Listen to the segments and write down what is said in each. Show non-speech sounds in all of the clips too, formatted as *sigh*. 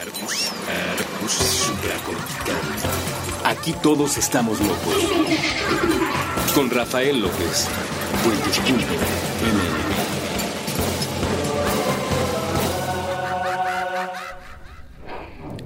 Arcus, Arcus supracortical. Aquí todos estamos locos. Con Rafael López. Puentes.mx.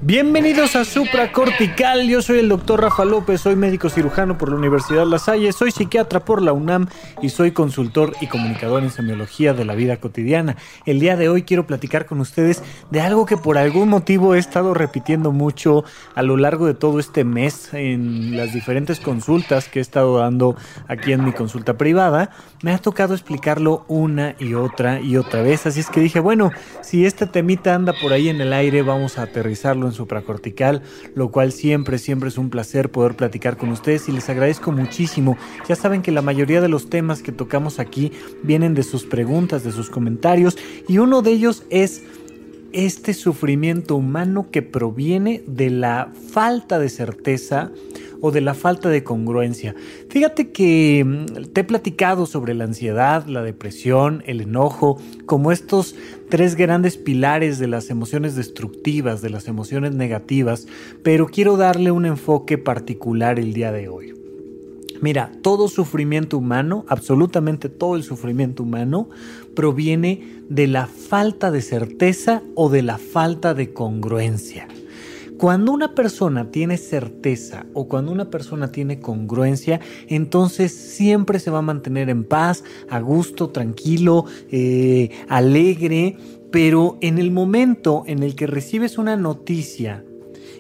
Bienvenidos a Supracortical, yo soy el doctor Rafa López, soy médico cirujano por la Universidad La Salle, soy psiquiatra por la UNAM y soy consultor y comunicador en semiología de la vida cotidiana. El día de hoy quiero platicar con ustedes de algo que por algún motivo he estado repitiendo mucho a lo largo de todo este mes en las diferentes consultas que he estado dando aquí en mi consulta privada. Me ha tocado explicarlo una y otra y otra vez, así es que dije, bueno, si este temita anda por ahí en el aire, vamos a aterrizarlo en supracortical, lo cual siempre, siempre es un placer poder platicar con ustedes y les agradezco muchísimo. Ya saben que la mayoría de los temas que tocamos aquí vienen de sus preguntas, de sus comentarios y uno de ellos es este sufrimiento humano que proviene de la falta de certeza o de la falta de congruencia. Fíjate que mm, te he platicado sobre la ansiedad, la depresión, el enojo, como estos tres grandes pilares de las emociones destructivas, de las emociones negativas, pero quiero darle un enfoque particular el día de hoy. Mira, todo sufrimiento humano, absolutamente todo el sufrimiento humano, proviene de la falta de certeza o de la falta de congruencia. Cuando una persona tiene certeza o cuando una persona tiene congruencia, entonces siempre se va a mantener en paz, a gusto, tranquilo, eh, alegre, pero en el momento en el que recibes una noticia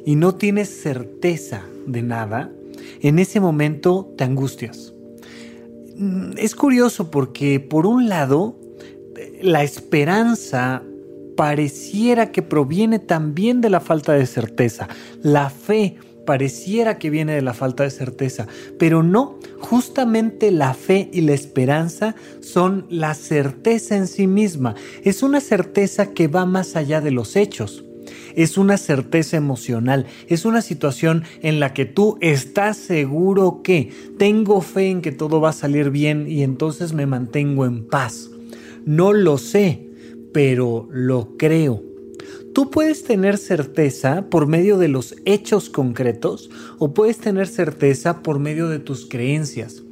y no tienes certeza de nada, en ese momento te angustias. Mm, es curioso porque por un lado, la esperanza pareciera que proviene también de la falta de certeza. La fe pareciera que viene de la falta de certeza, pero no, justamente la fe y la esperanza son la certeza en sí misma. Es una certeza que va más allá de los hechos. Es una certeza emocional, es una situación en la que tú estás seguro que tengo fe en que todo va a salir bien y entonces me mantengo en paz. No lo sé, pero lo creo. Tú puedes tener certeza por medio de los hechos concretos o puedes tener certeza por medio de tus creencias.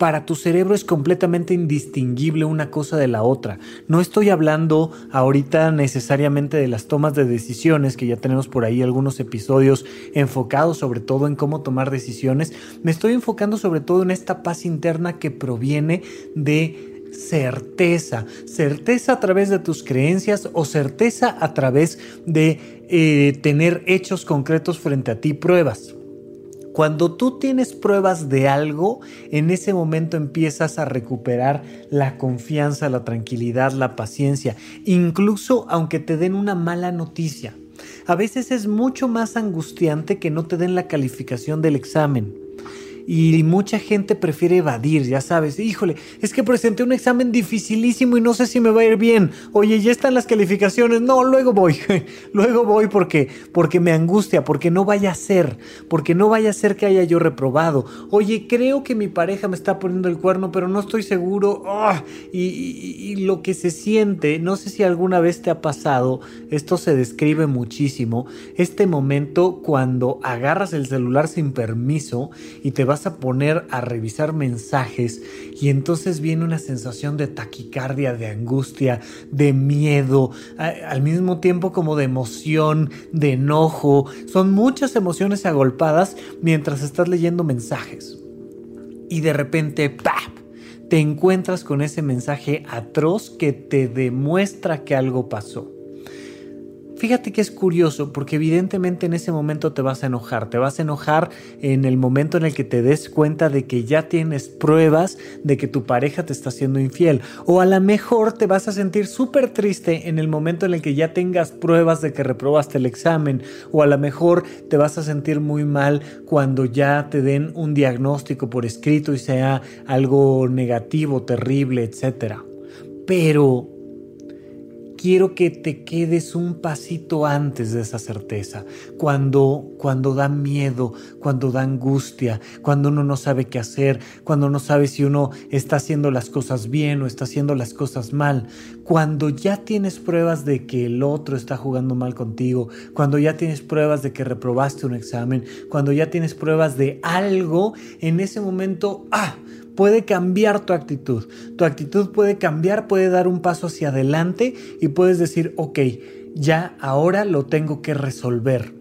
Para tu cerebro es completamente indistinguible una cosa de la otra. No estoy hablando ahorita necesariamente de las tomas de decisiones, que ya tenemos por ahí algunos episodios enfocados sobre todo en cómo tomar decisiones. Me estoy enfocando sobre todo en esta paz interna que proviene de certeza, certeza a través de tus creencias o certeza a través de eh, tener hechos concretos frente a ti, pruebas. Cuando tú tienes pruebas de algo, en ese momento empiezas a recuperar la confianza, la tranquilidad, la paciencia, incluso aunque te den una mala noticia. A veces es mucho más angustiante que no te den la calificación del examen y mucha gente prefiere evadir, ya sabes, híjole, es que presenté un examen dificilísimo y no sé si me va a ir bien. Oye, ya están las calificaciones. No, luego voy. *laughs* luego voy porque porque me angustia, porque no vaya a ser, porque no vaya a ser que haya yo reprobado. Oye, creo que mi pareja me está poniendo el cuerno, pero no estoy seguro. ¡Ah! y, y lo que se siente, no sé si alguna vez te ha pasado, esto se describe muchísimo, este momento cuando agarras el celular sin permiso y te vas a poner a revisar mensajes y entonces viene una sensación de taquicardia, de angustia, de miedo, al mismo tiempo como de emoción, de enojo. Son muchas emociones agolpadas mientras estás leyendo mensajes. Y de repente, ¡pap! te encuentras con ese mensaje atroz que te demuestra que algo pasó. Fíjate que es curioso porque evidentemente en ese momento te vas a enojar, te vas a enojar en el momento en el que te des cuenta de que ya tienes pruebas de que tu pareja te está siendo infiel o a lo mejor te vas a sentir súper triste en el momento en el que ya tengas pruebas de que reprobaste el examen o a lo mejor te vas a sentir muy mal cuando ya te den un diagnóstico por escrito y sea algo negativo, terrible, etc. Pero quiero que te quedes un pasito antes de esa certeza, cuando, cuando da miedo, cuando da angustia, cuando uno no sabe qué hacer, cuando no sabe si uno está haciendo las cosas bien o está haciendo las cosas mal, cuando ya tienes pruebas de que el otro está jugando mal contigo, cuando ya tienes pruebas de que reprobaste un examen, cuando ya tienes pruebas de algo, en ese momento, ah, puede cambiar tu actitud. Tu actitud puede cambiar, puede dar un paso hacia adelante y puedes decir, ok, ya ahora lo tengo que resolver.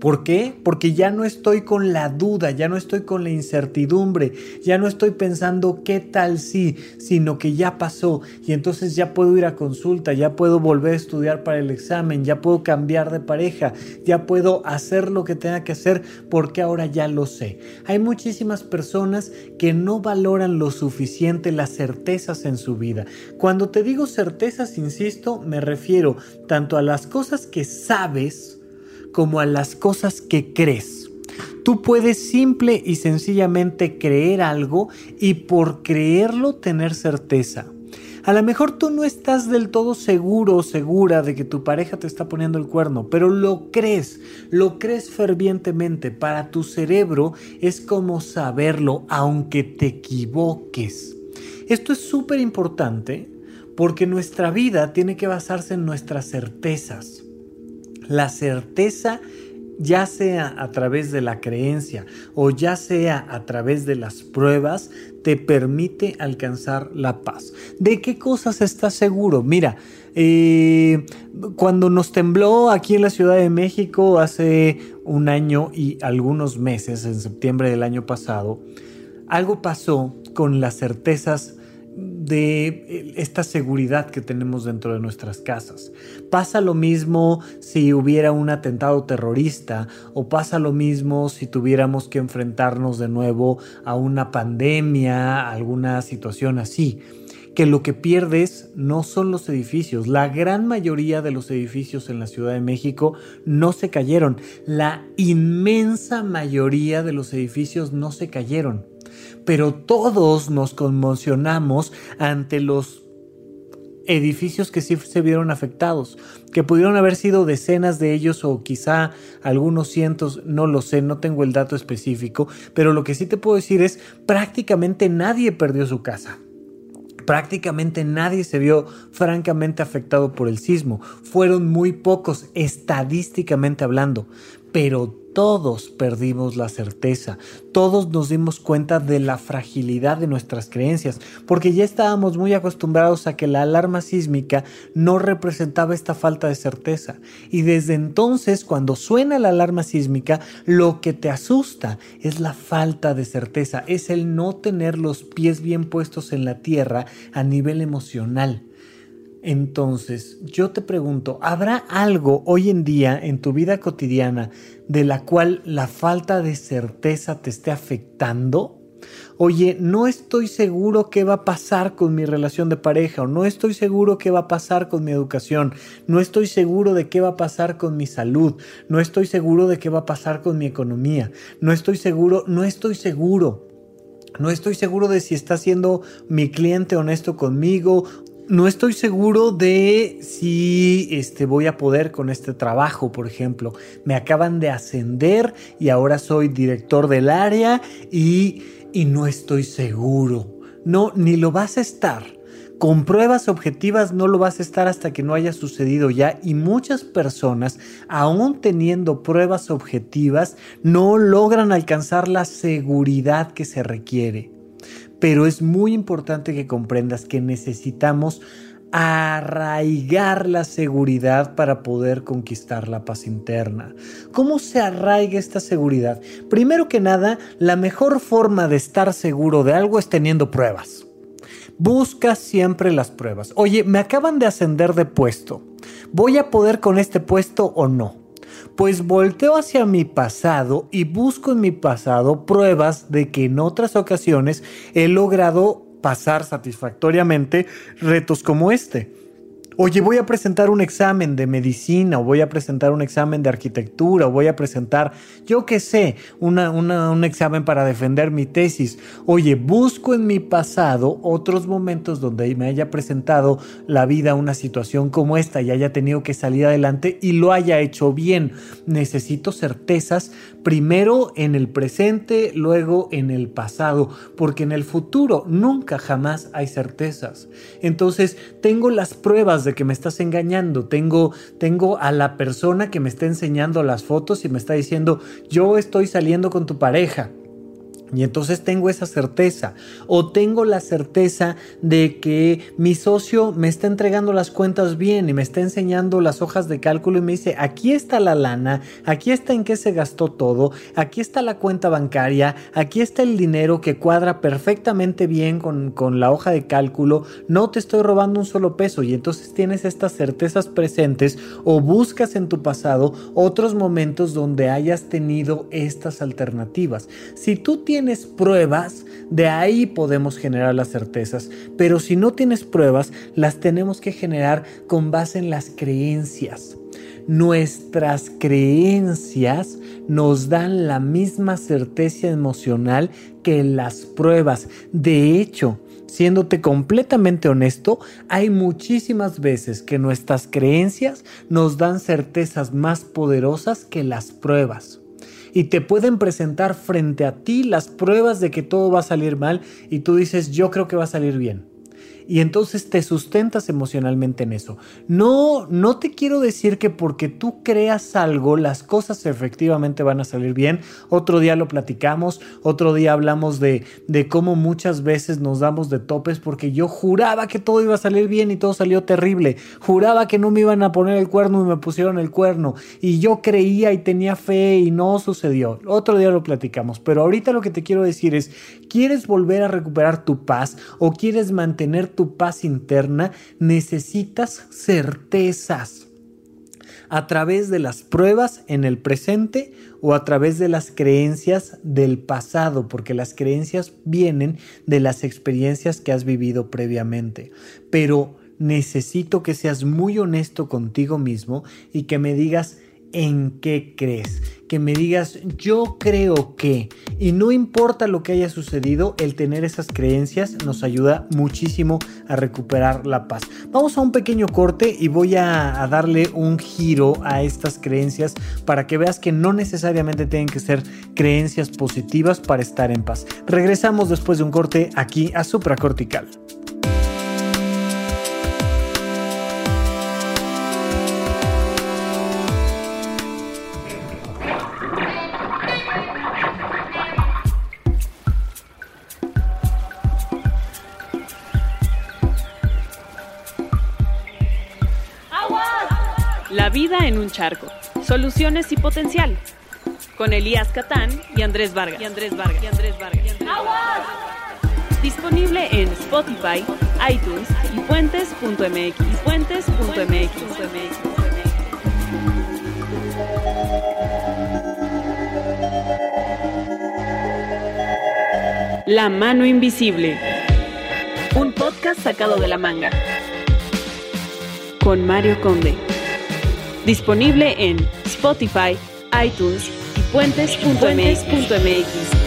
¿Por qué? Porque ya no estoy con la duda, ya no estoy con la incertidumbre, ya no estoy pensando qué tal si, sino que ya pasó y entonces ya puedo ir a consulta, ya puedo volver a estudiar para el examen, ya puedo cambiar de pareja, ya puedo hacer lo que tenga que hacer porque ahora ya lo sé. Hay muchísimas personas que no valoran lo suficiente las certezas en su vida. Cuando te digo certezas, insisto, me refiero tanto a las cosas que sabes, como a las cosas que crees. Tú puedes simple y sencillamente creer algo y por creerlo tener certeza. A lo mejor tú no estás del todo seguro o segura de que tu pareja te está poniendo el cuerno, pero lo crees, lo crees fervientemente. Para tu cerebro es como saberlo aunque te equivoques. Esto es súper importante porque nuestra vida tiene que basarse en nuestras certezas. La certeza ya sea a través de la creencia o ya sea a través de las pruebas, te permite alcanzar la paz. ¿De qué cosas estás seguro? Mira, eh, cuando nos tembló aquí en la Ciudad de México hace un año y algunos meses, en septiembre del año pasado, algo pasó con las certezas de eh, esta seguridad que tenemos dentro de nuestras casas. Pasa lo mismo si hubiera un atentado terrorista o pasa lo mismo si tuviéramos que enfrentarnos de nuevo a una pandemia, alguna situación así que lo que pierdes no son los edificios. La gran mayoría de los edificios en la Ciudad de México no se cayeron. La inmensa mayoría de los edificios no se cayeron pero todos nos conmocionamos ante los edificios que sí se vieron afectados, que pudieron haber sido decenas de ellos o quizá algunos cientos, no lo sé, no tengo el dato específico, pero lo que sí te puedo decir es prácticamente nadie perdió su casa. Prácticamente nadie se vio francamente afectado por el sismo. Fueron muy pocos estadísticamente hablando, pero todos perdimos la certeza, todos nos dimos cuenta de la fragilidad de nuestras creencias, porque ya estábamos muy acostumbrados a que la alarma sísmica no representaba esta falta de certeza. Y desde entonces, cuando suena la alarma sísmica, lo que te asusta es la falta de certeza, es el no tener los pies bien puestos en la tierra a nivel emocional. Entonces, yo te pregunto, ¿habrá algo hoy en día en tu vida cotidiana de la cual la falta de certeza te esté afectando? Oye, no estoy seguro qué va a pasar con mi relación de pareja o no estoy seguro qué va a pasar con mi educación, no estoy seguro de qué va a pasar con mi salud, no estoy seguro de qué va a pasar con mi economía, no estoy seguro, no estoy seguro. No estoy seguro de si está siendo mi cliente honesto conmigo no estoy seguro de si este, voy a poder con este trabajo, por ejemplo. Me acaban de ascender y ahora soy director del área y, y no estoy seguro. No, ni lo vas a estar. Con pruebas objetivas no lo vas a estar hasta que no haya sucedido ya y muchas personas, aún teniendo pruebas objetivas, no logran alcanzar la seguridad que se requiere pero es muy importante que comprendas que necesitamos arraigar la seguridad para poder conquistar la paz interna. ¿Cómo se arraiga esta seguridad? Primero que nada, la mejor forma de estar seguro de algo es teniendo pruebas. Busca siempre las pruebas. Oye, me acaban de ascender de puesto. ¿Voy a poder con este puesto o no? Pues volteo hacia mi pasado y busco en mi pasado pruebas de que en otras ocasiones he logrado pasar satisfactoriamente retos como este. Oye, voy a presentar un examen de medicina, o voy a presentar un examen de arquitectura, o voy a presentar, yo qué sé, un examen para defender mi tesis. Oye, busco en mi pasado otros momentos donde me haya presentado la vida una situación como esta y haya tenido que salir adelante y lo haya hecho bien. Necesito certezas primero en el presente, luego en el pasado, porque en el futuro nunca jamás hay certezas. Entonces, tengo las pruebas de que me estás engañando, tengo, tengo a la persona que me está enseñando las fotos y me está diciendo, yo estoy saliendo con tu pareja. Y entonces tengo esa certeza. O tengo la certeza de que mi socio me está entregando las cuentas bien y me está enseñando las hojas de cálculo y me dice, aquí está la lana, aquí está en qué se gastó todo, aquí está la cuenta bancaria, aquí está el dinero que cuadra perfectamente bien con, con la hoja de cálculo, no te estoy robando un solo peso. Y entonces tienes estas certezas presentes o buscas en tu pasado otros momentos donde hayas tenido estas alternativas. Si tú tienes tienes pruebas, de ahí podemos generar las certezas. Pero si no tienes pruebas, las tenemos que generar con base en las creencias. Nuestras creencias nos dan la misma certeza emocional que las pruebas. De hecho, siéndote completamente honesto, hay muchísimas veces que nuestras creencias nos dan certezas más poderosas que las pruebas y te pueden presentar frente a ti las pruebas de que todo va a salir mal y tú dices yo creo que va a salir bien y entonces te sustentas emocionalmente en eso. No, no te quiero decir que porque tú creas algo, las cosas efectivamente van a salir bien. Otro día lo platicamos, otro día hablamos de, de cómo muchas veces nos damos de topes porque yo juraba que todo iba a salir bien y todo salió terrible. Juraba que no me iban a poner el cuerno y me pusieron el cuerno. Y yo creía y tenía fe y no sucedió. Otro día lo platicamos. Pero ahorita lo que te quiero decir es, ¿quieres volver a recuperar tu paz o quieres mantener tu tu paz interna, necesitas certezas a través de las pruebas en el presente o a través de las creencias del pasado, porque las creencias vienen de las experiencias que has vivido previamente. Pero necesito que seas muy honesto contigo mismo y que me digas en qué crees que me digas yo creo que y no importa lo que haya sucedido, el tener esas creencias nos ayuda muchísimo a recuperar la paz. Vamos a un pequeño corte y voy a, darle un giro a estas creencias para que veas que no necesariamente tienen que ser creencias positivas para estar en paz. Regresamos después de un corte aquí a supracortical. Un charco. Soluciones y potencial. Con Elías Catán y Andrés Vargas. Y Andrés Vargas. Y Andrés Vargas. Disponible en Spotify, iTunes y puentes.mx. puentes.mx. La mano invisible. Un podcast sacado de la manga. Con Mario Conde. Disponible en Spotify, iTunes y puentes.mx.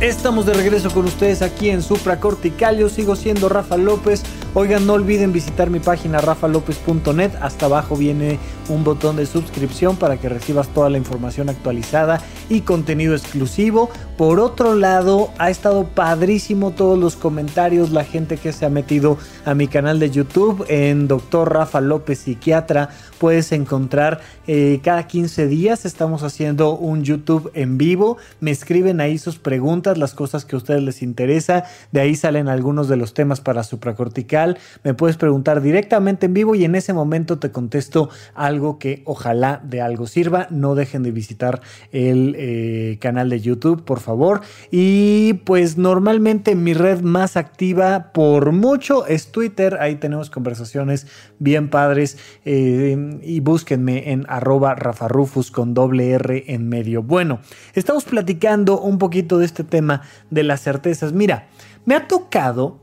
Estamos de regreso con ustedes aquí en Supracortical. Yo sigo siendo Rafa López. Oigan, no olviden visitar mi página rafalopez.net. Hasta abajo viene un botón de suscripción para que recibas toda la información actualizada y contenido exclusivo. Por otro lado, ha estado padrísimo todos los comentarios, la gente que se ha metido a mi canal de YouTube en Dr. Rafa López Psiquiatra. Puedes encontrar eh, cada 15 días, estamos haciendo un YouTube en vivo. Me escriben ahí sus preguntas, las cosas que a ustedes les interesa. De ahí salen algunos de los temas para supracortical Cortical. Me puedes preguntar directamente en vivo y en ese momento te contesto algo que ojalá de algo sirva. No dejen de visitar el eh, canal de YouTube, por favor. Y pues normalmente mi red más activa por mucho es Twitter. Ahí tenemos conversaciones bien padres. Eh, y búsquenme en arroba rafarufus con doble R en medio. Bueno, estamos platicando un poquito de este tema de las certezas. Mira, me ha tocado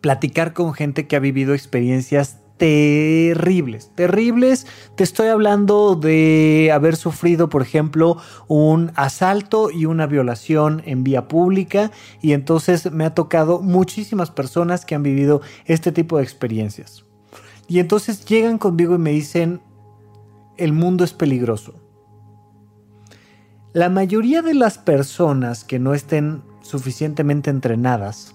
platicar con gente que ha vivido experiencias terribles, terribles. Te estoy hablando de haber sufrido, por ejemplo, un asalto y una violación en vía pública y entonces me ha tocado muchísimas personas que han vivido este tipo de experiencias. Y entonces llegan conmigo y me dicen, el mundo es peligroso. La mayoría de las personas que no estén suficientemente entrenadas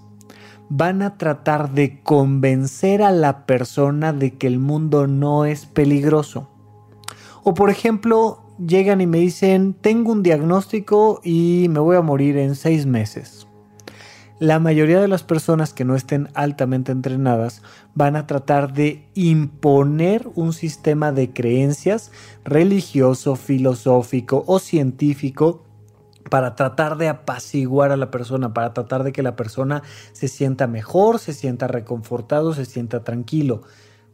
van a tratar de convencer a la persona de que el mundo no es peligroso. O por ejemplo, llegan y me dicen, tengo un diagnóstico y me voy a morir en seis meses la mayoría de las personas que no estén altamente entrenadas van a tratar de imponer un sistema de creencias religioso, filosófico o científico para tratar de apaciguar a la persona, para tratar de que la persona se sienta mejor, se sienta reconfortado, se sienta tranquilo.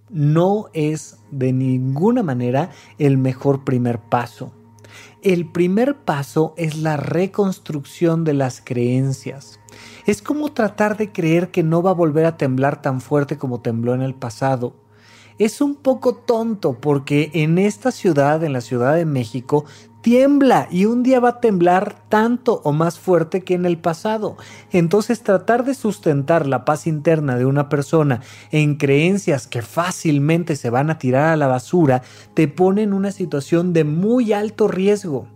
No es de ninguna manera el mejor primer paso. El primer paso es la reconstrucción de las creencias. Es como tratar de creer que no va a volver a temblar tan fuerte como tembló en el pasado. Es un poco tonto porque en esta ciudad, en la Ciudad de México, tiembla y un día va a temblar tanto o más fuerte que en el pasado. Entonces tratar de sustentar la paz interna de una persona en creencias que fácilmente se van a tirar a la basura te pone en una situación de muy alto riesgo.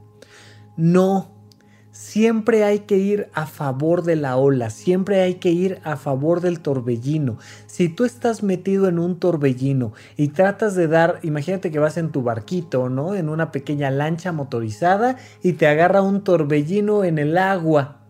No Siempre hay que ir a favor de la ola, siempre hay que ir a favor del torbellino. Si tú estás metido en un torbellino y tratas de dar, imagínate que vas en tu barquito, ¿no? En una pequeña lancha motorizada y te agarra un torbellino en el agua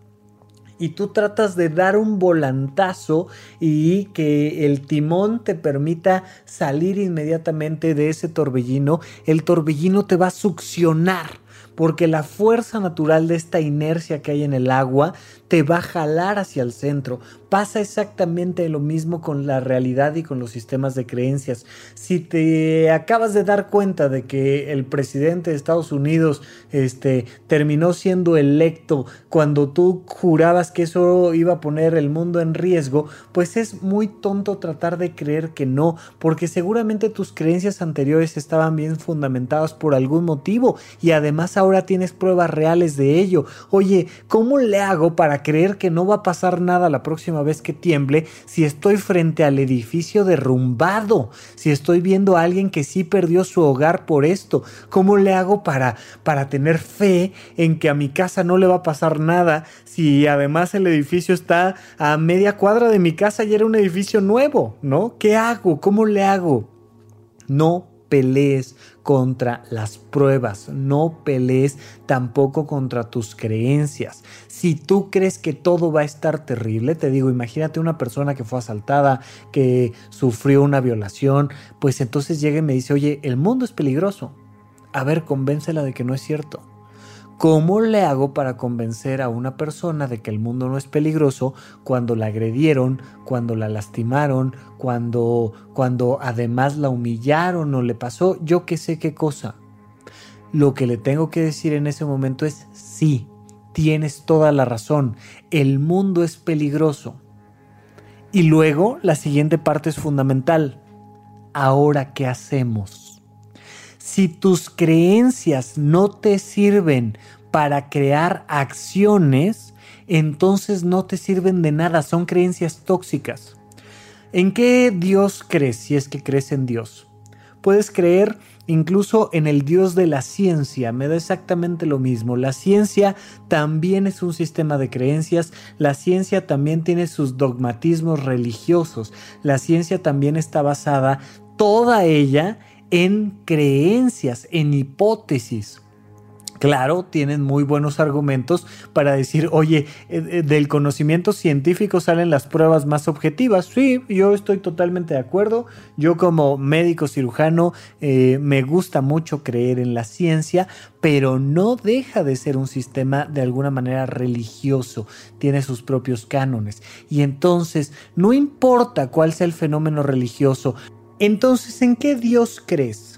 y tú tratas de dar un volantazo y que el timón te permita salir inmediatamente de ese torbellino, el torbellino te va a succionar porque la fuerza natural de esta inercia que hay en el agua te va a jalar hacia el centro. Pasa exactamente lo mismo con la realidad y con los sistemas de creencias. Si te acabas de dar cuenta de que el presidente de Estados Unidos este, terminó siendo electo cuando tú jurabas que eso iba a poner el mundo en riesgo, pues es muy tonto tratar de creer que no, porque seguramente tus creencias anteriores estaban bien fundamentadas por algún motivo y además ahora tienes pruebas reales de ello. Oye, ¿cómo le hago para creer que no va a pasar nada la próxima vez que tiemble si estoy frente al edificio derrumbado, si estoy viendo a alguien que sí perdió su hogar por esto? ¿Cómo le hago para, para tener fe en que a mi casa no le va a pasar nada si además el edificio está a media cuadra de mi casa y era un edificio nuevo, ¿no? ¿Qué hago? ¿Cómo le hago? No pelees contra las pruebas, no pelees tampoco contra tus creencias. Si tú crees que todo va a estar terrible, te digo, imagínate una persona que fue asaltada, que sufrió una violación, pues entonces llega y me dice, oye, el mundo es peligroso. A ver, convéncela de que no es cierto. ¿Cómo le hago para convencer a una persona de que el mundo no es peligroso cuando la agredieron, cuando la lastimaron, cuando, cuando además la humillaron o le pasó yo qué sé qué cosa? Lo que le tengo que decir en ese momento es sí, tienes toda la razón, el mundo es peligroso. Y luego la siguiente parte es fundamental. Ahora, ¿qué hacemos? Si tus creencias no te sirven para crear acciones, entonces no te sirven de nada, son creencias tóxicas. ¿En qué Dios crees si es que crees en Dios? Puedes creer incluso en el Dios de la ciencia, me da exactamente lo mismo. La ciencia también es un sistema de creencias, la ciencia también tiene sus dogmatismos religiosos, la ciencia también está basada toda ella en creencias, en hipótesis. Claro, tienen muy buenos argumentos para decir, oye, eh, eh, del conocimiento científico salen las pruebas más objetivas. Sí, yo estoy totalmente de acuerdo. Yo como médico cirujano eh, me gusta mucho creer en la ciencia, pero no deja de ser un sistema de alguna manera religioso. Tiene sus propios cánones. Y entonces, no importa cuál sea el fenómeno religioso, entonces, ¿en qué Dios crees?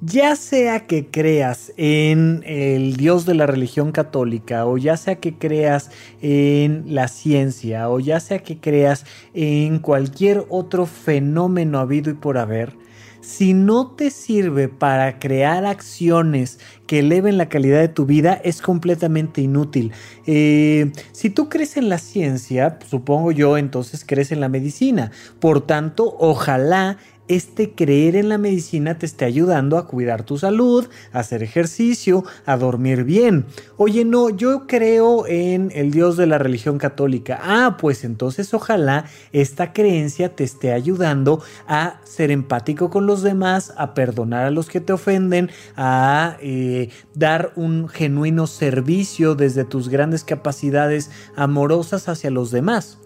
ya sea que creas en el Dios de la religión católica, o ya sea que creas en la ciencia, o ya sea que creas en cualquier otro fenómeno habido y por haber, si no te sirve para crear acciones que eleven la calidad de tu vida, es completamente inútil. Eh, si tú crees en la ciencia, supongo yo, entonces crees en la medicina. Por tanto, ojalá este creer en la medicina te esté ayudando a cuidar tu salud, a hacer ejercicio, a dormir bien. Oye, no, yo creo en el Dios de la religión católica. Ah, pues entonces ojalá esta creencia te esté ayudando a ser empático con los demás, a perdonar a los que te ofenden, a eh, dar un genuino servicio desde tus grandes capacidades amorosas hacia los demás.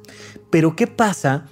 Pero ¿qué pasa?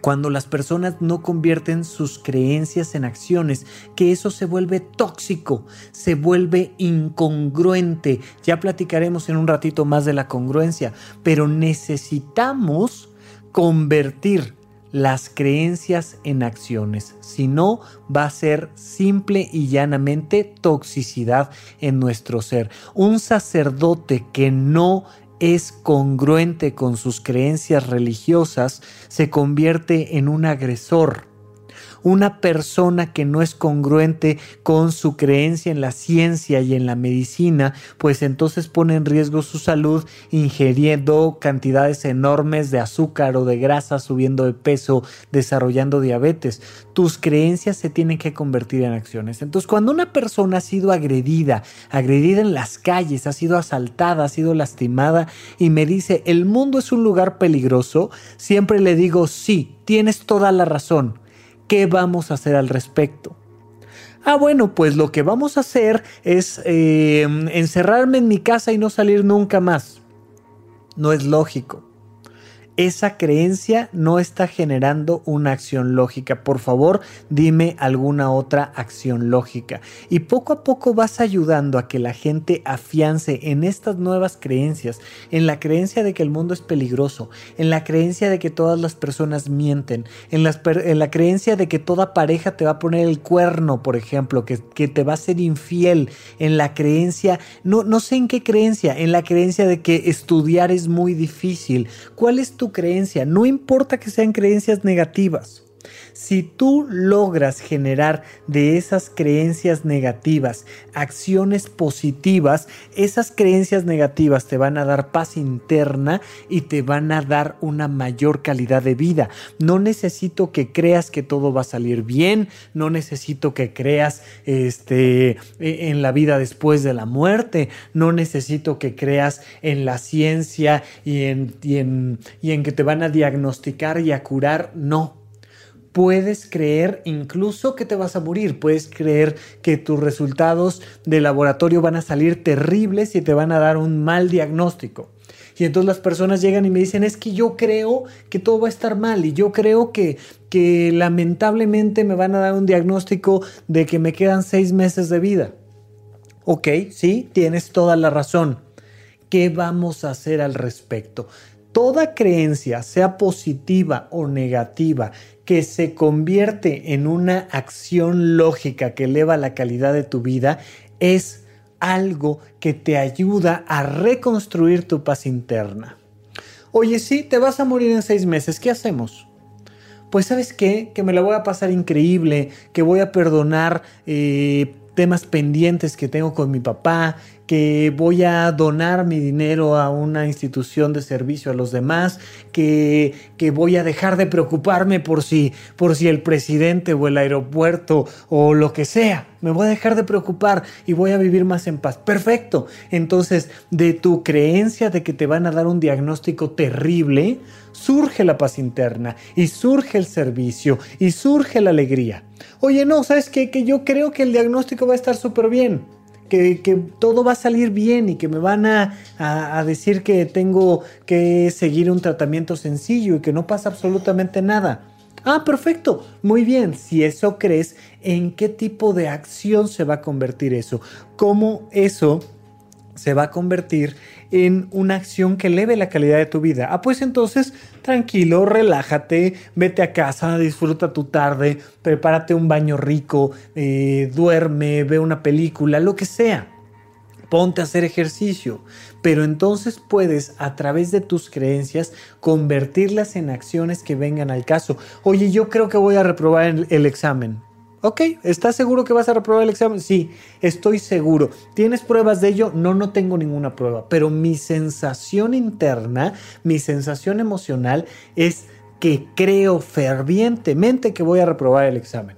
Cuando las personas no convierten sus creencias en acciones, que eso se vuelve tóxico, se vuelve incongruente. Ya platicaremos en un ratito más de la congruencia, pero necesitamos convertir las creencias en acciones. Si no, va a ser simple y llanamente toxicidad en nuestro ser. Un sacerdote que no es congruente con sus creencias religiosas, se convierte en un agresor una persona que no es congruente con su creencia en la ciencia y en la medicina, pues entonces pone en riesgo su salud ingiriendo cantidades enormes de azúcar o de grasa, subiendo de peso, desarrollando diabetes. Tus creencias se tienen que convertir en acciones. Entonces, cuando una persona ha sido agredida, agredida en las calles, ha sido asaltada, ha sido lastimada y me dice, el mundo es un lugar peligroso, siempre le digo, sí, tienes toda la razón ¿Qué vamos a hacer al respecto? Ah, bueno, pues lo que vamos a hacer es eh, encerrarme en mi casa y no salir nunca más. No es lógico esa creencia no está generando una acción lógica. Por favor, dime alguna otra acción lógica. Y poco a poco vas ayudando a que la gente afiance en estas nuevas creencias, en la creencia de que el mundo es peligroso, en la creencia de que todas las personas mienten, en, la creencia de que toda pareja te va a poner el cuerno, por ejemplo, que, que te va a ser infiel, en la creencia, no, no sé en qué creencia, en la creencia de que estudiar es muy difícil. ¿Cuál es tu creencia, no importa que sean creencias negativas. Si tú logras generar de esas creencias negativas acciones positivas, esas creencias negativas te van a dar paz interna y te van a dar una mayor calidad de vida. No necesito que creas que todo va a salir bien, no necesito que creas este, e, en la vida después de la muerte, no necesito que creas en la ciencia y en, y en, y en que te van a diagnosticar y a curar, no puedes creer incluso que te vas a morir, puedes creer que tus resultados de laboratorio van a salir terribles y te van a dar un mal diagnóstico. Y entonces las personas llegan y me dicen, es que yo creo que todo va a estar mal y yo creo que, que lamentablemente me van a dar un diagnóstico de que me quedan seis meses de vida. Ok, sí, tienes toda la razón. ¿Qué vamos a hacer al respecto? Toda creencia, sea positiva o negativa, que se convierte en una acción lógica que eleva la calidad de tu vida es algo que te ayuda a reconstruir tu paz interna. Oye, sí, te vas a morir en seis meses, ¿qué hacemos? Pues sabes qué, que me la voy a pasar increíble, que voy a perdonar eh, temas pendientes que tengo con mi papá, que voy a donar mi dinero a una institución de servicio a los demás, que, que, voy a dejar de preocuparme por si, por si el presidente o el aeropuerto o lo que sea. Me voy a dejar de preocupar y voy a vivir más en paz. Perfecto. Entonces, de tu creencia de que te van a dar un diagnóstico terrible, surge la paz interna y surge el servicio y surge la alegría. Oye, no, ¿sabes qué? Que yo creo que el diagnóstico va a estar súper bien. Que, todo va a salir bien y que me van a decir que tengo que seguir un tratamiento sencillo y que no pasa absolutamente nada. Ah, perfecto. Muy bien. Si eso crees, ¿en qué tipo de acción se va a convertir eso? ¿Cómo eso se va a convertir en una acción que eleve la calidad de tu vida. Ah, pues entonces, tranquilo, relájate, vete a casa, disfruta tu tarde, prepárate un baño rico, eh, duerme, ve una película, lo que sea. Ponte a hacer ejercicio, pero entonces puedes a través de tus creencias convertirlas en acciones que vengan al caso. Oye, yo creo que voy a reprobar el, el examen. Ok, ¿estás seguro que vas a reprobar el examen? Sí, estoy seguro. ¿Tienes pruebas de ello? No, no tengo ninguna prueba, pero mi sensación interna, mi sensación emocional es que creo fervientemente que voy a reprobar el examen.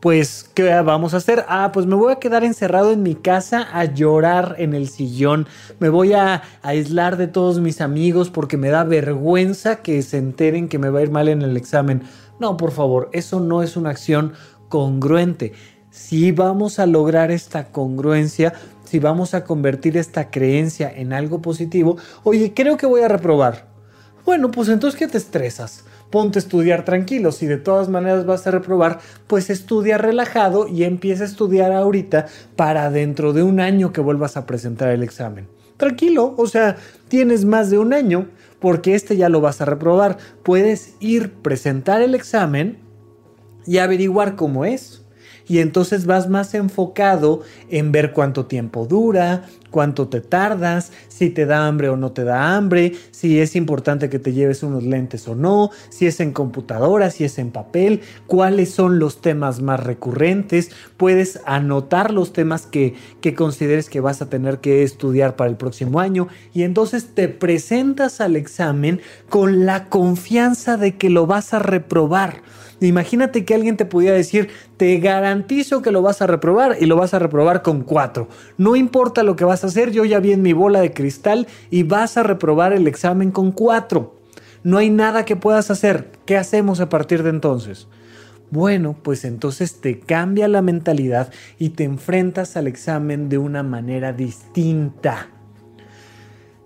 Pues, ¿qué vamos a hacer? Ah, pues me voy a quedar encerrado en mi casa a llorar en el sillón. Me voy a aislar de todos mis amigos porque me da vergüenza que se enteren que me va a ir mal en el examen. No, por favor, eso no es una acción congruente. Si vamos a lograr esta congruencia, si vamos a convertir esta creencia en algo positivo, oye, creo que voy a reprobar. Bueno, pues entonces, ¿qué te estresas? Ponte a estudiar tranquilo. Si de todas maneras vas a reprobar, pues estudia relajado y empieza a estudiar ahorita para dentro de un año que vuelvas a presentar el examen. Tranquilo, o sea, tienes más de un año porque este ya lo vas a reprobar. Puedes ir, presentar el examen y averiguar cómo es. Y entonces vas más enfocado en ver cuánto tiempo dura, cuánto te tardas, si te da hambre o no te da hambre, si es importante que te lleves unos lentes o no, si es en computadora, si es en papel, cuáles son los temas más recurrentes. Puedes anotar los temas que, que consideres que vas a tener que estudiar para el próximo año y entonces te presentas al examen con la confianza de que lo vas a reprobar Imagínate que alguien te pudiera decir, te garantizo que lo vas a reprobar y lo vas a reprobar con cuatro. No importa lo que vas a hacer, yo ya vi en mi bola de cristal y vas a reprobar el examen con cuatro. No hay nada que puedas hacer. ¿Qué hacemos a partir de entonces? Bueno, pues entonces te cambia la mentalidad y te enfrentas al examen de una manera distinta.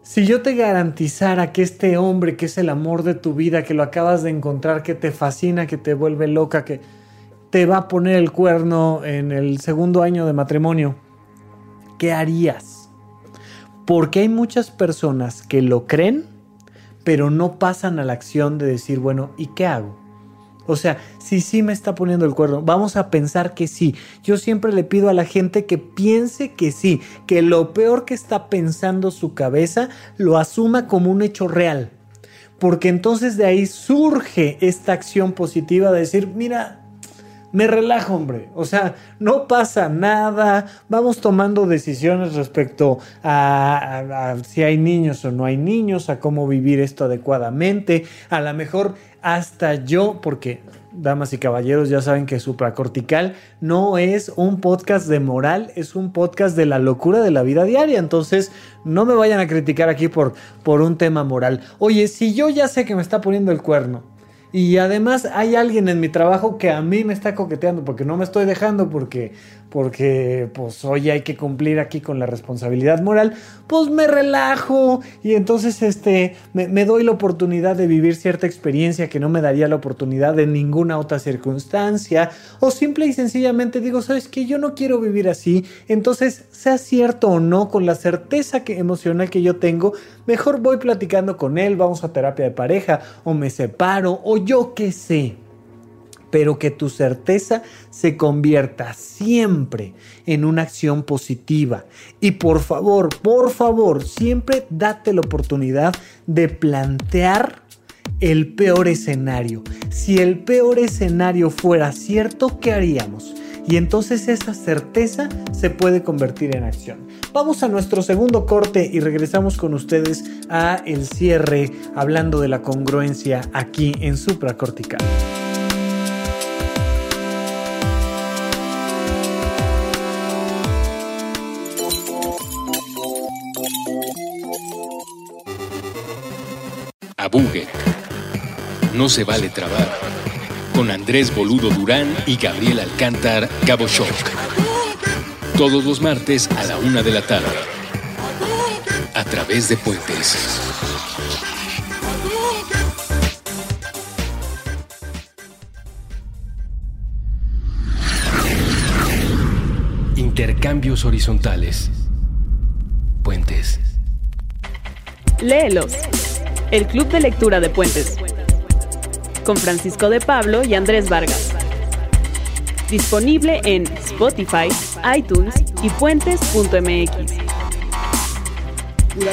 Si yo te garantizara que este hombre que es el amor de tu vida, que lo acabas de encontrar, que te fascina, que te vuelve loca, que te va a poner el cuerno en el segundo año de matrimonio, ¿qué harías? Porque hay muchas personas que lo creen, pero no pasan a la acción de decir, bueno, ¿y qué hago? O sea, si sí me está poniendo el cuerno, vamos a pensar que sí. Yo siempre le pido a la gente que piense que sí, que lo peor que está pensando su cabeza lo asuma como un hecho real. Porque entonces de ahí surge esta acción positiva de decir, mira, me relajo, hombre. O sea, no pasa nada. Vamos tomando decisiones respecto a, si hay niños o no hay niños, a cómo vivir esto adecuadamente. A lo mejor hasta yo, porque damas y caballeros ya saben que Supracortical no es un podcast de moral, es un podcast de la locura de la vida diaria. Entonces, no me vayan a criticar aquí por, por un tema moral. Oye, si yo ya sé que me está poniendo el cuerno, y además hay alguien en mi trabajo que a mí me está coqueteando porque no me estoy dejando porque porque pues hoy hay que cumplir aquí con la responsabilidad moral, pues me relajo. Y entonces este me, doy la oportunidad de vivir cierta experiencia que no me daría la oportunidad de ninguna otra circunstancia. O simple y sencillamente digo, sabes que yo no quiero vivir así, entonces sea cierto o no con la certeza que emocional que yo tengo, mejor voy platicando con él, vamos a terapia de pareja o me separo o yo qué sé pero que tu certeza se convierta siempre en una acción positiva. Y por favor, por favor, siempre date la oportunidad de plantear el peor escenario. Si el peor escenario fuera cierto, ¿qué haríamos? Y entonces esa certeza se puede convertir en acción. Vamos a nuestro segundo corte y regresamos con ustedes a el cierre hablando de la congruencia aquí en supracortical. No se vale trabar. Con Andrés Boludo Durán y Gabriel Alcántar Shock. Todos los martes a la una de la tarde. A través de Puentes. Intercambios horizontales. Puentes. Léelos. El Club de Lectura de Puentes. Con Francisco de Pablo y Andrés Vargas. Disponible en Spotify, iTunes y puentes.mx. De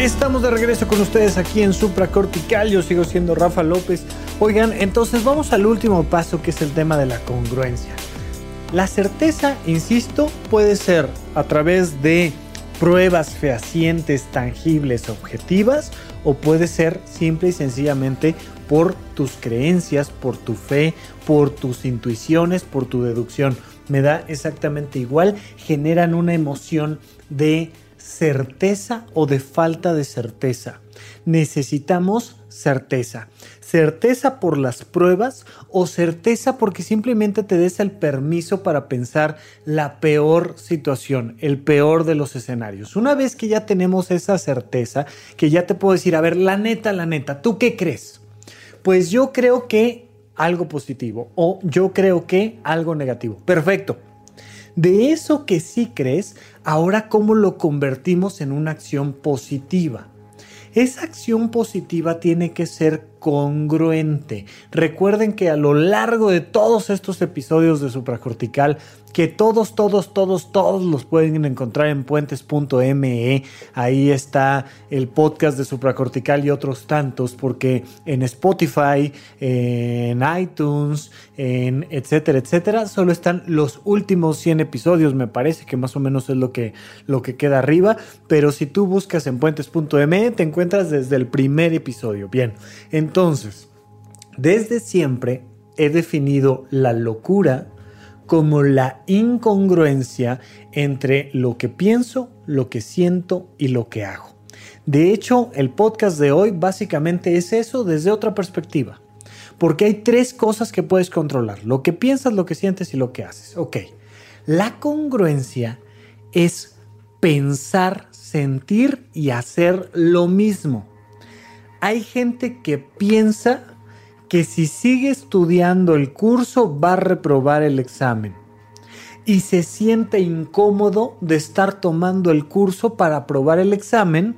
Estamos de regreso con ustedes aquí en Supra Cortical. Yo sigo siendo Rafa López. Oigan, entonces vamos al último paso que es el tema de la congruencia. La certeza, insisto, puede ser a través de pruebas fehacientes, tangibles, objetivas, o puede ser simple y sencillamente por tus creencias, por tu fe, por tus intuiciones, por tu deducción. Me da exactamente igual, generan una emoción de certeza o de falta de certeza. Necesitamos certeza. Certeza por las pruebas o certeza porque simplemente te des el permiso para pensar la peor situación, el peor de los escenarios. Una vez que ya tenemos esa certeza, que ya te puedo decir, a ver, la neta, la neta, ¿tú qué crees? Pues yo creo que algo positivo o yo creo que algo negativo. Perfecto. De eso que sí crees, ahora cómo lo convertimos en una acción positiva. Esa acción positiva tiene que ser congruente. Recuerden que a lo largo de todos estos episodios de supracortical, que todos, todos, todos, todos los pueden encontrar en puentes.me. Ahí está el podcast de supracortical y otros tantos, porque en Spotify, en iTunes, en etcétera, etcétera, solo están los últimos 100 episodios, me parece que más o menos es lo que, lo que queda arriba. Pero si tú buscas en puentes.me, te encuentras desde el primer episodio. Bien, entonces, desde siempre he definido la locura como la incongruencia entre lo que pienso, lo que siento y lo que hago. De hecho, el podcast de hoy básicamente es eso desde otra perspectiva. Porque hay tres cosas que puedes controlar. Lo que piensas, lo que sientes y lo que haces. Ok. La congruencia es pensar, sentir y hacer lo mismo. Hay gente que piensa que si sigue estudiando el curso va a reprobar el examen. Y se siente incómodo de estar tomando el curso para aprobar el examen.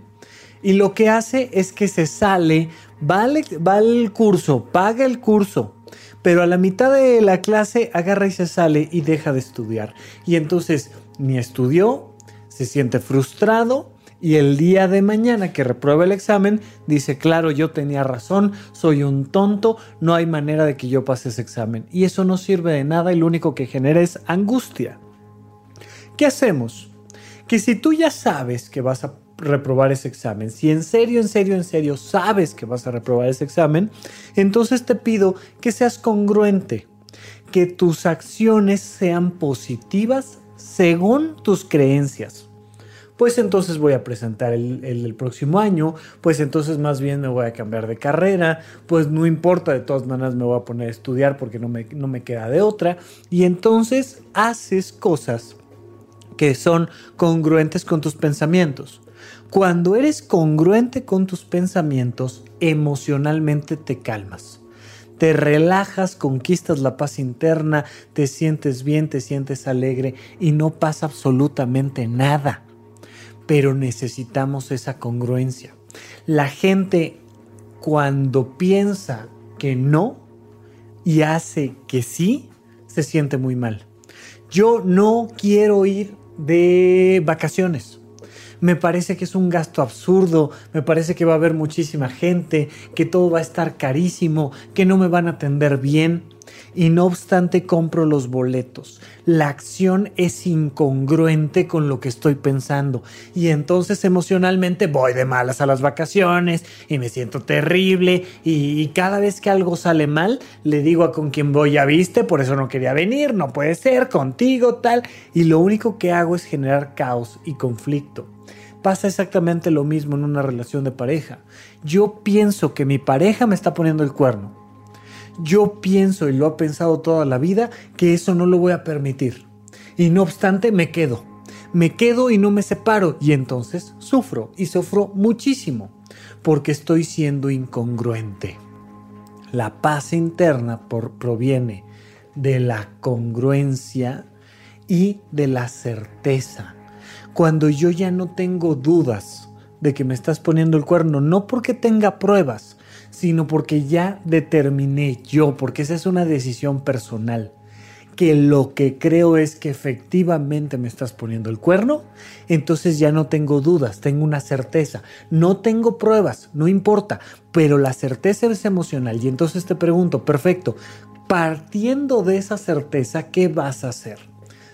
Y lo que hace es que se sale, va al, va al curso, paga el curso, pero a la mitad de la clase agarra y se sale y deja de estudiar. Y entonces ni estudió, se siente frustrado y el día de mañana que reprueba el examen dice, claro, yo tenía razón, soy un tonto, no hay manera de que yo pase ese examen. Y eso no sirve de nada y lo único que genera es angustia. ¿Qué hacemos? Que si tú ya sabes que vas a reprobar ese examen, si en serio, en serio, en serio sabes que vas a reprobar ese examen, entonces te pido que seas congruente, que tus acciones sean positivas según tus creencias pues entonces voy a presentar el, próximo año, pues entonces más bien me voy a cambiar de carrera, pues no importa, de todas maneras me voy a poner a estudiar porque no me, no me queda de otra, y entonces haces cosas que son congruentes con tus pensamientos. Cuando eres congruente con tus pensamientos, emocionalmente te calmas. Te relajas, conquistas la paz interna, te sientes bien, te sientes alegre y no pasa absolutamente nada pero necesitamos esa congruencia. La gente cuando piensa que no y hace que sí, se siente muy mal. Yo no quiero ir de vacaciones. Me parece que es un gasto absurdo, me parece que va a haber muchísima gente, que todo va a estar carísimo, que no me van a atender bien. Y no obstante compro los boletos. La acción es incongruente con lo que estoy pensando y entonces emocionalmente voy de malas a las vacaciones y me siento terrible y, cada vez que algo sale mal le digo a con quien voy ya viste, por eso no quería venir, no puede ser, contigo tal y lo único que hago es generar caos y conflicto. Pasa exactamente lo mismo en una relación de pareja. Yo pienso que mi pareja me está poniendo el cuerno yo pienso y lo he pensado toda la vida que eso no lo voy a permitir. Y no obstante me quedo. Me quedo y no me separo y entonces sufro y sufro muchísimo porque estoy siendo incongruente. La paz interna por, proviene de la congruencia y de la certeza. Cuando yo ya no tengo dudas de que me estás poniendo el cuerno, no porque tenga pruebas, sino porque ya determiné yo, porque esa es una decisión personal, que lo que creo es que efectivamente me estás poniendo el cuerno, entonces ya no tengo dudas, tengo una certeza, no tengo pruebas, no importa, pero la certeza es emocional y entonces te pregunto, perfecto, partiendo de esa certeza, ¿qué vas a hacer?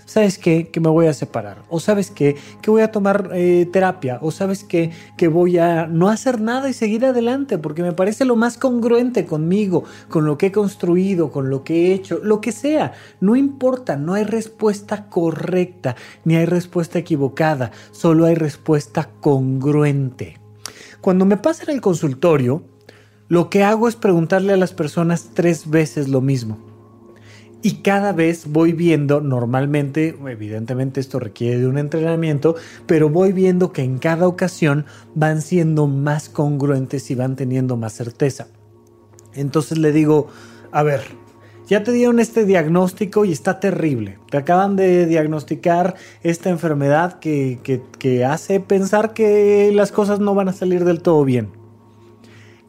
¿Sabes qué? Que me voy a separar. O sabes qué? Que voy a tomar eh, terapia. O sabes qué? Que voy a no hacer nada y seguir adelante porque me parece lo más congruente conmigo, con lo que he construido, con lo que he hecho, lo que sea. No importa, no hay respuesta correcta ni hay respuesta equivocada, solo hay respuesta congruente. Cuando me pasa en el consultorio, lo que hago es preguntarle a las personas tres veces lo mismo. Y cada vez voy viendo, normalmente, evidentemente esto requiere de un entrenamiento, pero voy viendo que en cada ocasión van siendo más congruentes y van teniendo más certeza. Entonces le digo, a ver, ya te dieron este diagnóstico y está terrible. Te acaban de diagnosticar esta enfermedad que, hace pensar que las cosas no van a salir del todo bien.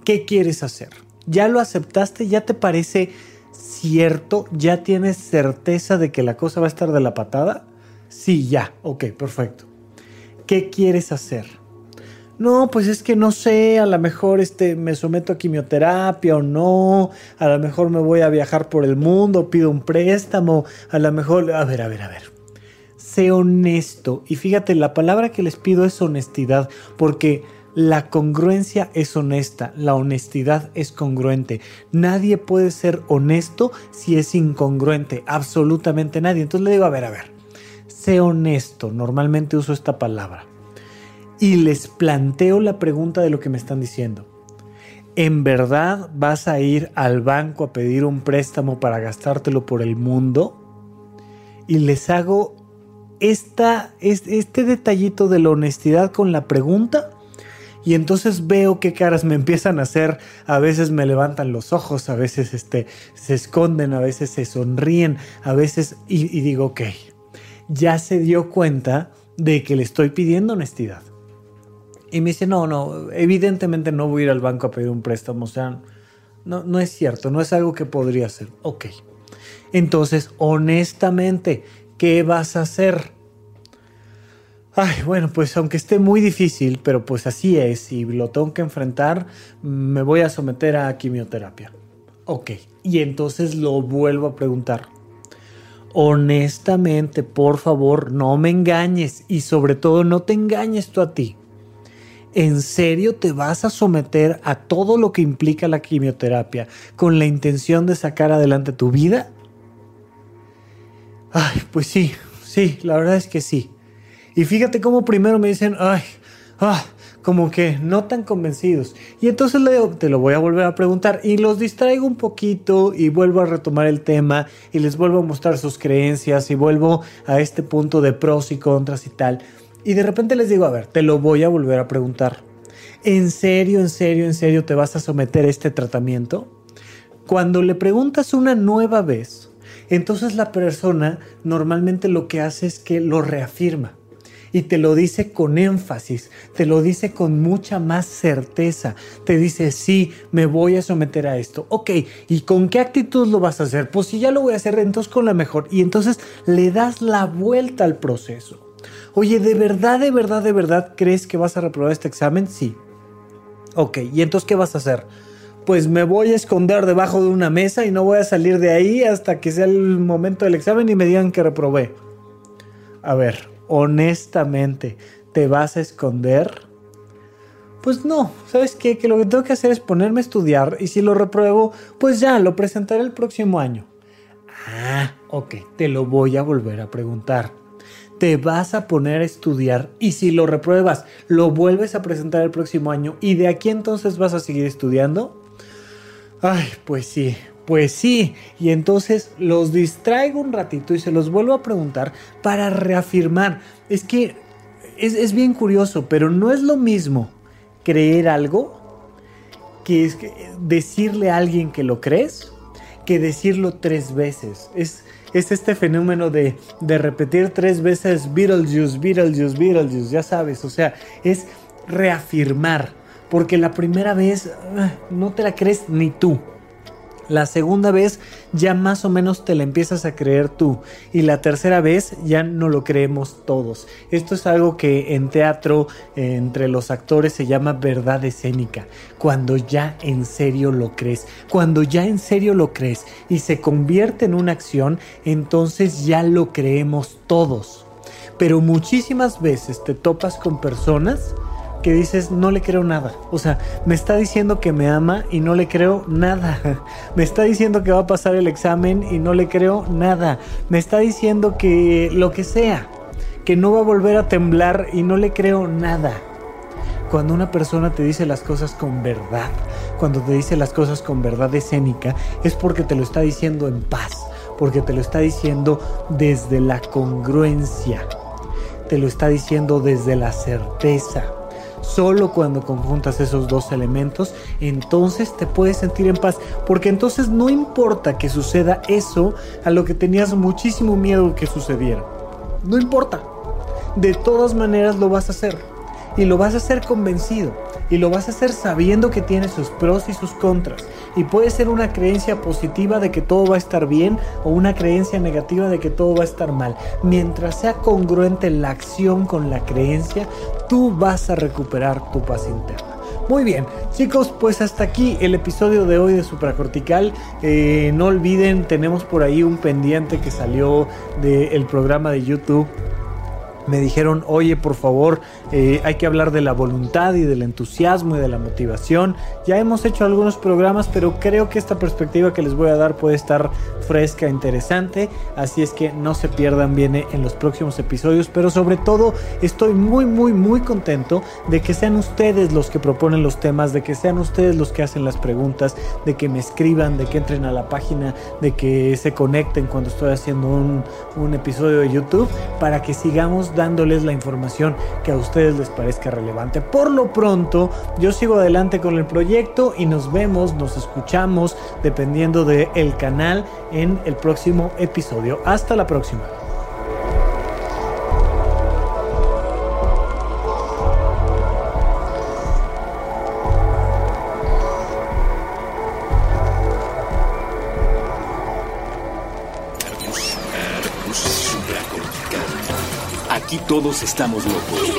¿Qué quieres hacer? ¿Ya lo aceptaste? ¿Ya te parece cierto? ¿Ya tienes certeza de que la cosa va a estar de la patada? Sí, ya. Ok, perfecto. ¿Qué quieres hacer? No, pues es que no sé, a lo mejor este, me someto a quimioterapia o no, a lo mejor me voy a viajar por el mundo, pido un préstamo, a lo mejor, a ver, a ver, a ver. Sé honesto y fíjate, la palabra que les pido es honestidad, porque la congruencia es honesta, la honestidad es congruente. Nadie puede ser honesto si es incongruente, absolutamente nadie. Entonces le digo, a ver, a ver, sé honesto, normalmente uso esta palabra. Y les planteo la pregunta de lo que me están diciendo. ¿En verdad vas a ir al banco a pedir un préstamo para gastártelo por el mundo? Y les hago esta, este detallito de la honestidad con la pregunta y entonces veo qué caras me empiezan a hacer. A veces me levantan los ojos, a veces este, se esconden, a veces se sonríen, a veces y, digo, ok, ya se dio cuenta de que le estoy pidiendo honestidad. Y me dice, no, no, evidentemente no voy a ir al banco a pedir un préstamo, o sea, no, no es cierto, no es algo que podría hacer. Ok. Entonces, honestamente, ¿qué vas a hacer? Ay, bueno, pues aunque esté muy difícil, pero pues así es y lo tengo que enfrentar, me voy a someter a quimioterapia. Ok, y entonces lo vuelvo a preguntar. Honestamente, por favor, no me engañes y sobre todo no te engañes tú a ti. ¿En serio te vas a someter a todo lo que implica la quimioterapia con la intención de sacar adelante tu vida? Ay, pues sí, sí, la verdad es que sí. Y fíjate cómo primero me dicen, ay, ah, como que no tan convencidos. Y entonces le te lo voy a volver a preguntar y los distraigo un poquito y vuelvo a retomar el tema y les vuelvo a mostrar sus creencias y vuelvo a este punto de pros y contras y tal. Y de repente les digo, a ver, te lo voy a volver a preguntar. ¿En serio, en serio, en serio te vas a someter a este tratamiento? Cuando le preguntas una nueva vez, entonces la persona normalmente lo que hace es que lo reafirma y te lo dice con énfasis, te lo dice con mucha más certeza. Te dice, sí, me voy a someter a esto. Ok, ¿y con qué actitud lo vas a hacer? Pues si ya lo voy a hacer, entonces con la mejor. Y entonces le das la vuelta al proceso. Oye, ¿de verdad, de verdad, de verdad crees que vas a reprobar este examen? Sí. Ok, ¿y entonces qué vas a hacer? pues me voy a esconder debajo de una mesa y no voy a salir de ahí hasta que sea el momento del examen y me digan que reprobé. A ver, honestamente, ¿te vas a esconder? Pues no, ¿sabes qué? Que lo que tengo que hacer es ponerme a estudiar y si lo repruebo, pues ya, lo presentaré el próximo año. Ah, ok, te lo voy a volver a preguntar. Te vas a poner a estudiar y si lo repruebas, lo vuelves a presentar el próximo año y de aquí entonces vas a seguir estudiando. Ay, pues sí, pues sí. Y entonces los distraigo un ratito y se los vuelvo a preguntar para reafirmar. Es que es, es bien curioso, pero no es lo mismo creer algo que es decirle a alguien que lo crees que decirlo tres veces. Es, es este fenómeno de, de repetir tres veces Beetlejuice, Beetlejuice, Beetlejuice, ya sabes, o sea, es reafirmar, porque la primera vez ah, no te la crees ni tú. La segunda vez ya más o menos te la empiezas a creer tú. Y la tercera vez ya no lo creemos todos. Esto es algo que en teatro entre los actores se llama verdad escénica. Cuando ya en serio lo crees. Cuando ya en serio lo crees y se convierte en una acción, entonces ya lo creemos todos. Pero muchísimas veces te topas con personas que dices, no le creo nada. O sea, me está diciendo que me ama y no le creo nada. *laughs* Me está diciendo que va a pasar el examen y no le creo nada. Me está diciendo que lo que sea, que no va a volver a temblar y no le creo nada. Cuando una persona te dice las cosas con verdad, cuando te dice las cosas con verdad escénica, es porque te lo está diciendo en paz, porque te lo está diciendo desde la congruencia, te lo está diciendo desde la certeza Solo cuando conjuntas esos dos elementos, entonces te puedes sentir en paz. Porque entonces no importa que suceda eso a lo que tenías muchísimo miedo que sucediera. No importa. De todas maneras lo vas a hacer. Y lo vas a hacer convencido. Y lo vas a hacer sabiendo que tiene sus pros y sus contras. Y puede ser una creencia positiva de que todo va a estar bien o una creencia negativa de que todo va a estar mal. Mientras sea congruente la acción con la creencia, tú vas a recuperar tu paz interna. Muy bien, chicos, pues hasta aquí el episodio de hoy de Supracortical. Eh, no olviden, tenemos por ahí un pendiente que salió del programa de YouTube me dijeron, oye, por favor, eh, hay que hablar de la voluntad y del entusiasmo y de la motivación. Ya hemos hecho algunos programas, pero creo que esta perspectiva que les voy a dar puede estar fresca, interesante. Así es que no se pierdan, viene en los próximos episodios. Pero sobre todo, estoy muy, muy, muy contento de que sean ustedes los que proponen los temas, de que sean ustedes los que hacen las preguntas, de que me escriban, de que entren a la página, de que se conecten cuando estoy haciendo un, un episodio de YouTube, para que sigamos dándoles la información que a ustedes les parezca relevante. Por lo pronto, yo sigo adelante con el proyecto y nos vemos, nos escuchamos, dependiendo del el canal, en el próximo episodio. Hasta la próxima. Todos estamos locos.